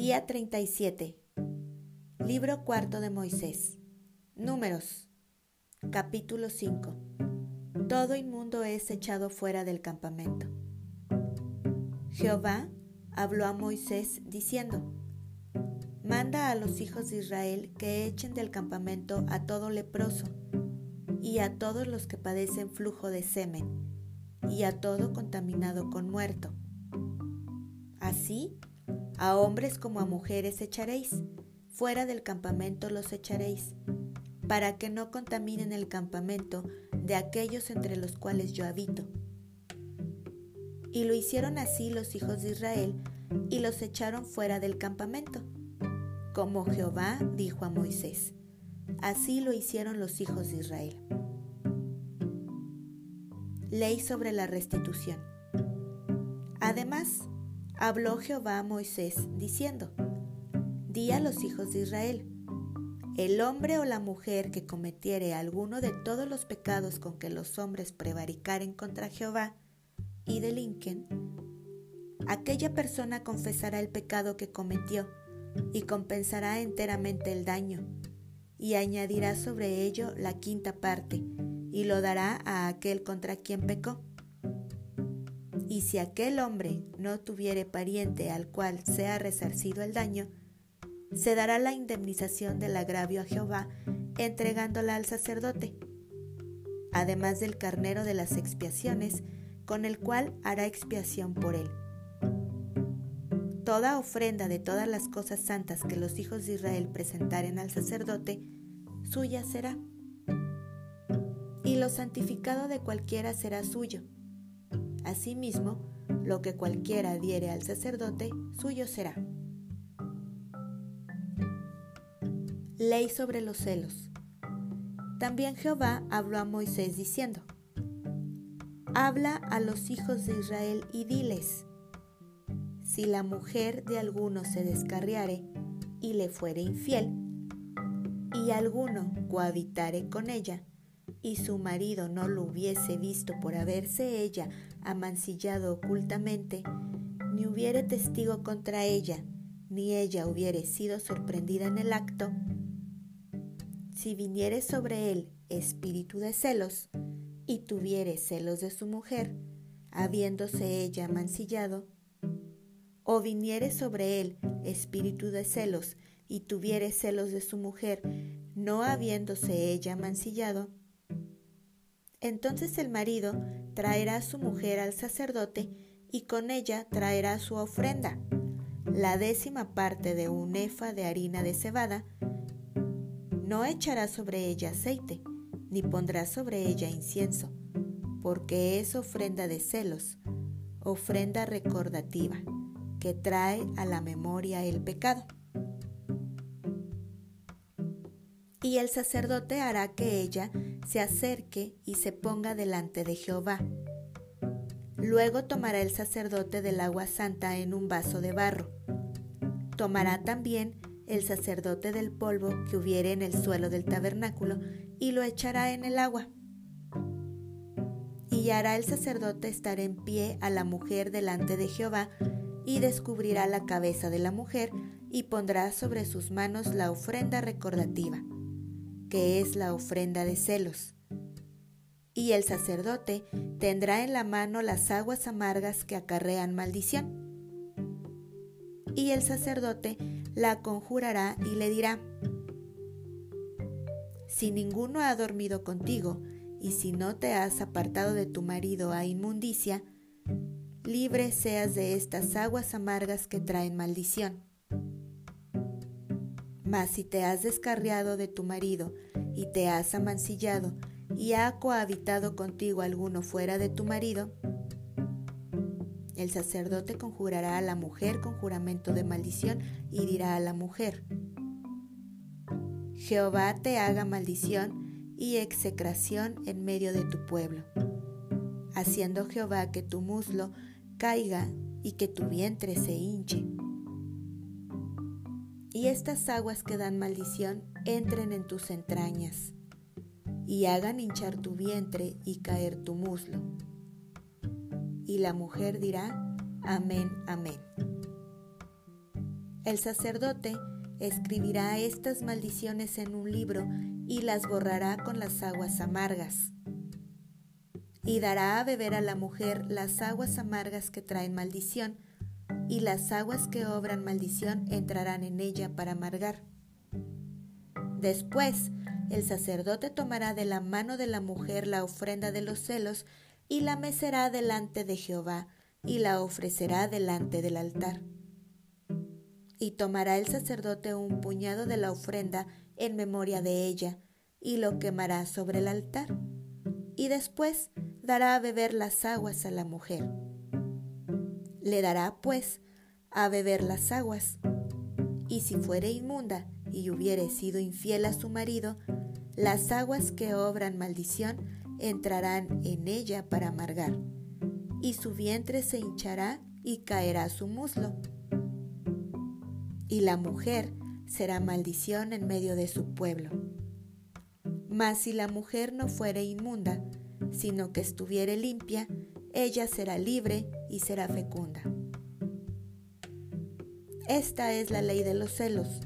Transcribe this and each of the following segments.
Día 37. Libro cuarto de Moisés. Números. Capítulo 5. Todo inmundo es echado fuera del campamento. Jehová habló a Moisés diciendo, Manda a los hijos de Israel que echen del campamento a todo leproso y a todos los que padecen flujo de semen y a todo contaminado con muerto. Así a hombres como a mujeres echaréis, fuera del campamento los echaréis, para que no contaminen el campamento de aquellos entre los cuales yo habito. Y lo hicieron así los hijos de Israel, y los echaron fuera del campamento, como Jehová dijo a Moisés. Así lo hicieron los hijos de Israel. Ley sobre la restitución. Además, habló Jehová a Moisés, diciendo, Di a los hijos de Israel, el hombre o la mujer que cometiere alguno de todos los pecados con que los hombres prevaricaren contra Jehová y delinquen, aquella persona confesará el pecado que cometió y compensará enteramente el daño, y añadirá sobre ello la quinta parte, y lo dará a aquel contra quien pecó y si aquel hombre no tuviere pariente al cual sea resarcido el daño, se dará la indemnización del agravio a Jehová, entregándola al sacerdote, además del carnero de las expiaciones, con el cual hará expiación por él. Toda ofrenda de todas las cosas santas que los hijos de Israel presentaren al sacerdote, suya será. Y lo santificado de cualquiera será suyo Asimismo, lo que cualquiera diere al sacerdote, suyo será. Ley sobre los celos. También Jehová habló a Moisés diciendo, Habla a los hijos de Israel y diles, si la mujer de alguno se descarriare y le fuere infiel, y alguno cohabitare con ella, y su marido no lo hubiese visto por haberse ella amancillado ocultamente, ni hubiere testigo contra ella, ni ella hubiere sido sorprendida en el acto, si viniere sobre él espíritu de celos, y tuviere celos de su mujer, habiéndose ella amancillado, o viniere sobre él espíritu de celos, y tuviere celos de su mujer, no habiéndose ella mancillado, entonces el marido traerá a su mujer al sacerdote y con ella traerá su ofrenda, la décima parte de un efa de harina de cebada. No echará sobre ella aceite, ni pondrá sobre ella incienso, porque es ofrenda de celos, ofrenda recordativa, que trae a la memoria el pecado. Y el sacerdote hará que ella se acerque y se ponga delante de Jehová. Luego tomará el sacerdote del agua santa en un vaso de barro. Tomará también el sacerdote del polvo que hubiere en el suelo del tabernáculo y lo echará en el agua. Y hará el sacerdote estar en pie a la mujer delante de Jehová y descubrirá la cabeza de la mujer y pondrá sobre sus manos la ofrenda recordativa que es la ofrenda de celos. Y el sacerdote tendrá en la mano las aguas amargas que acarrean maldición. Y el sacerdote la conjurará y le dirá, si ninguno ha dormido contigo, y si no te has apartado de tu marido a inmundicia, libre seas de estas aguas amargas que traen maldición. Mas si te has descarriado de tu marido y te has amancillado y ha cohabitado contigo alguno fuera de tu marido, el sacerdote conjurará a la mujer con juramento de maldición y dirá a la mujer, Jehová te haga maldición y execración en medio de tu pueblo, haciendo Jehová que tu muslo caiga y que tu vientre se hinche y estas aguas que dan maldición entren en tus entrañas y hagan hinchar tu vientre y caer tu muslo. Y la mujer dirá, amén, amén. El sacerdote escribirá estas maldiciones en un libro y las borrará con las aguas amargas. Y dará a beber a la mujer las aguas amargas que traen maldición, y las aguas que obran maldición entrarán en ella para amargar. Después, el sacerdote tomará de la mano de la mujer la ofrenda de los celos y la mecerá delante de Jehová y la ofrecerá delante del altar. Y tomará el sacerdote un puñado de la ofrenda en memoria de ella y lo quemará sobre el altar. Y después dará a beber las aguas a la mujer. Le dará, pues, a beber las aguas. Y si fuere inmunda y hubiere sido infiel a su marido, las aguas que obran maldición entrarán en ella para amargar, y su vientre se hinchará y caerá su muslo. Y la mujer será maldición en medio de su pueblo. Mas si la mujer no fuere inmunda, sino que estuviere limpia, ella será libre y será fecunda. Esta es la ley de los celos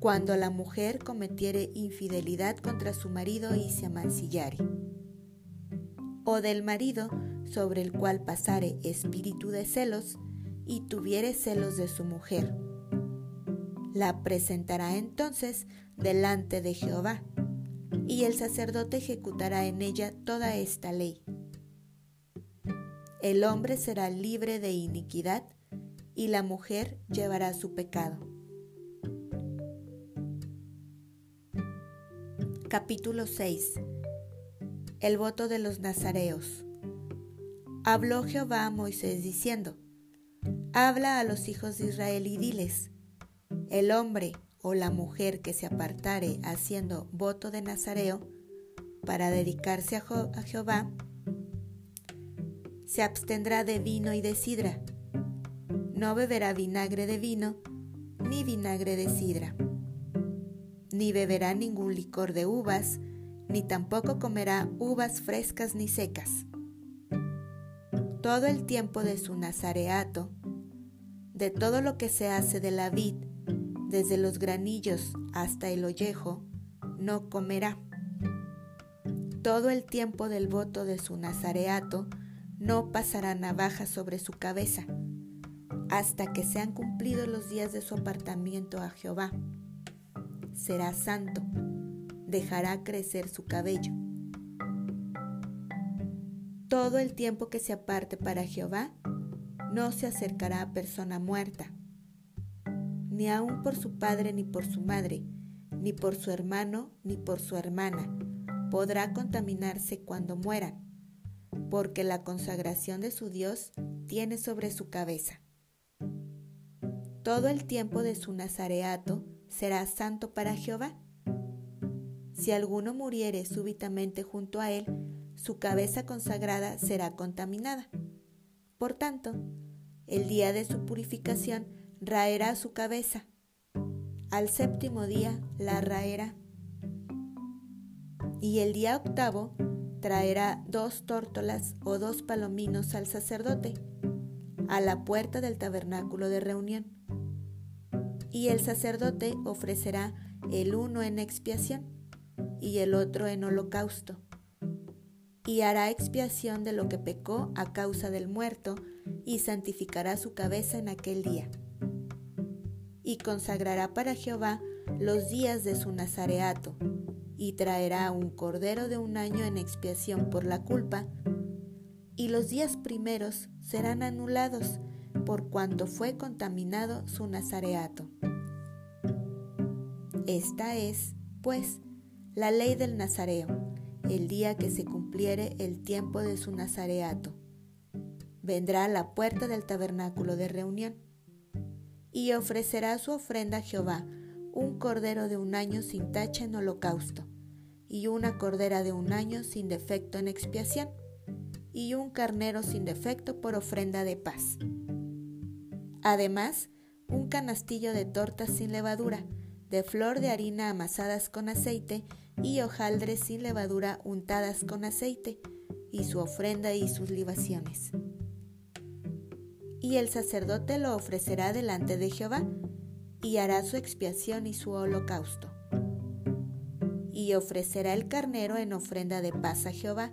cuando la mujer cometiere infidelidad contra su marido y se amancillare, o del marido sobre el cual pasare espíritu de celos y tuviere celos de su mujer. La presentará entonces delante de Jehová, y el sacerdote ejecutará en ella toda esta ley. El hombre será libre de iniquidad, y la mujer llevará su pecado. Capítulo 6 El voto de los nazareos. Habló Jehová a Moisés diciendo, Habla a los hijos de Israel y diles, el hombre o la mujer que se apartare haciendo voto de nazareo para dedicarse a, a Jehová, se abstendrá de vino y de sidra, no beberá vinagre de vino ni vinagre de sidra ni beberá ningún licor de uvas, ni tampoco comerá uvas frescas ni secas. Todo el tiempo de su nazareato, de todo lo que se hace de la vid, desde los granillos hasta el ollejo, no comerá. Todo el tiempo del voto de su nazareato, no pasará navaja sobre su cabeza, hasta que sean cumplidos los días de su apartamiento a Jehová. Será santo, dejará crecer su cabello. Todo el tiempo que se aparte para Jehová, no se acercará a persona muerta, ni aun por su padre ni por su madre, ni por su hermano ni por su hermana, podrá contaminarse cuando mueran, porque la consagración de su Dios tiene sobre su cabeza. Todo el tiempo de su nazareato será santo para Jehová. Si alguno muriere súbitamente junto a él, su cabeza consagrada será contaminada. Por tanto, el día de su purificación raerá su cabeza. Al séptimo día la raerá. Y el día octavo traerá dos tórtolas o dos palominos al sacerdote a la puerta del tabernáculo de reunión. Y el sacerdote ofrecerá el uno en expiación y el otro en holocausto, y hará expiación de lo que pecó a causa del muerto, y santificará su cabeza en aquel día. Y consagrará para Jehová los días de su nazareato, y traerá un cordero de un año en expiación por la culpa, y los días primeros serán anulados por cuanto fue contaminado su nazareato. Esta es, pues, la ley del nazareo, el día que se cumpliere el tiempo de su nazareato. Vendrá a la puerta del tabernáculo de reunión y ofrecerá su ofrenda a Jehová un cordero de un año sin tacha en holocausto, y una cordera de un año sin defecto en expiación, y un carnero sin defecto por ofrenda de paz. Además, un canastillo de tortas sin levadura, de flor de harina amasadas con aceite y hojaldres sin levadura untadas con aceite, y su ofrenda y sus libaciones. Y el sacerdote lo ofrecerá delante de Jehová, y hará su expiación y su holocausto. Y ofrecerá el carnero en ofrenda de paz a Jehová,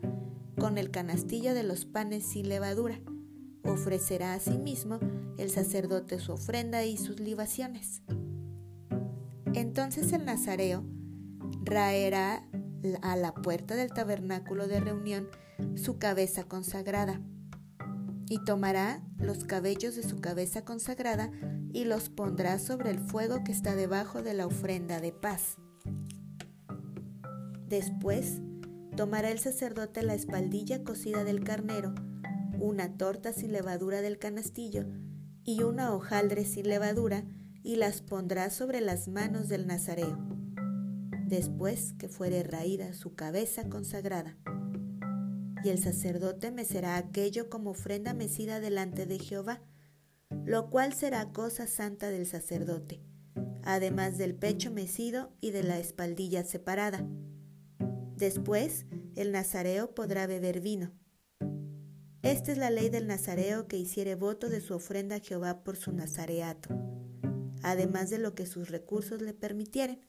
con el canastillo de los panes sin levadura. Ofrecerá asimismo el sacerdote su ofrenda y sus libaciones. Entonces el nazareo raerá a la puerta del tabernáculo de reunión su cabeza consagrada, y tomará los cabellos de su cabeza consagrada y los pondrá sobre el fuego que está debajo de la ofrenda de paz. Después tomará el sacerdote la espaldilla cocida del carnero, una torta sin levadura del canastillo y una hojaldre sin levadura, y las pondrá sobre las manos del nazareo, después que fuere raída su cabeza consagrada. Y el sacerdote mecerá aquello como ofrenda mecida delante de Jehová, lo cual será cosa santa del sacerdote, además del pecho mecido y de la espaldilla separada. Después el nazareo podrá beber vino. Esta es la ley del nazareo que hiciere voto de su ofrenda a Jehová por su nazareato, además de lo que sus recursos le permitieren.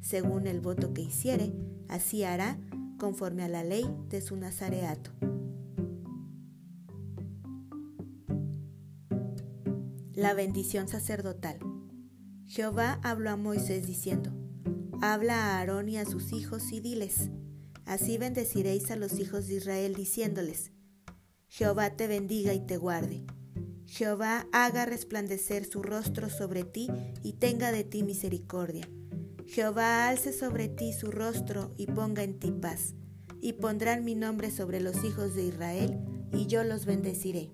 Según el voto que hiciere, así hará conforme a la ley de su nazareato. La bendición sacerdotal. Jehová habló a Moisés diciendo, Habla a Aarón y a sus hijos y diles, Así bendeciréis a los hijos de Israel diciéndoles, Jehová te bendiga y te guarde. Jehová haga resplandecer su rostro sobre ti y tenga de ti misericordia. Jehová alce sobre ti su rostro y ponga en ti paz. Y pondrán mi nombre sobre los hijos de Israel, y yo los bendeciré.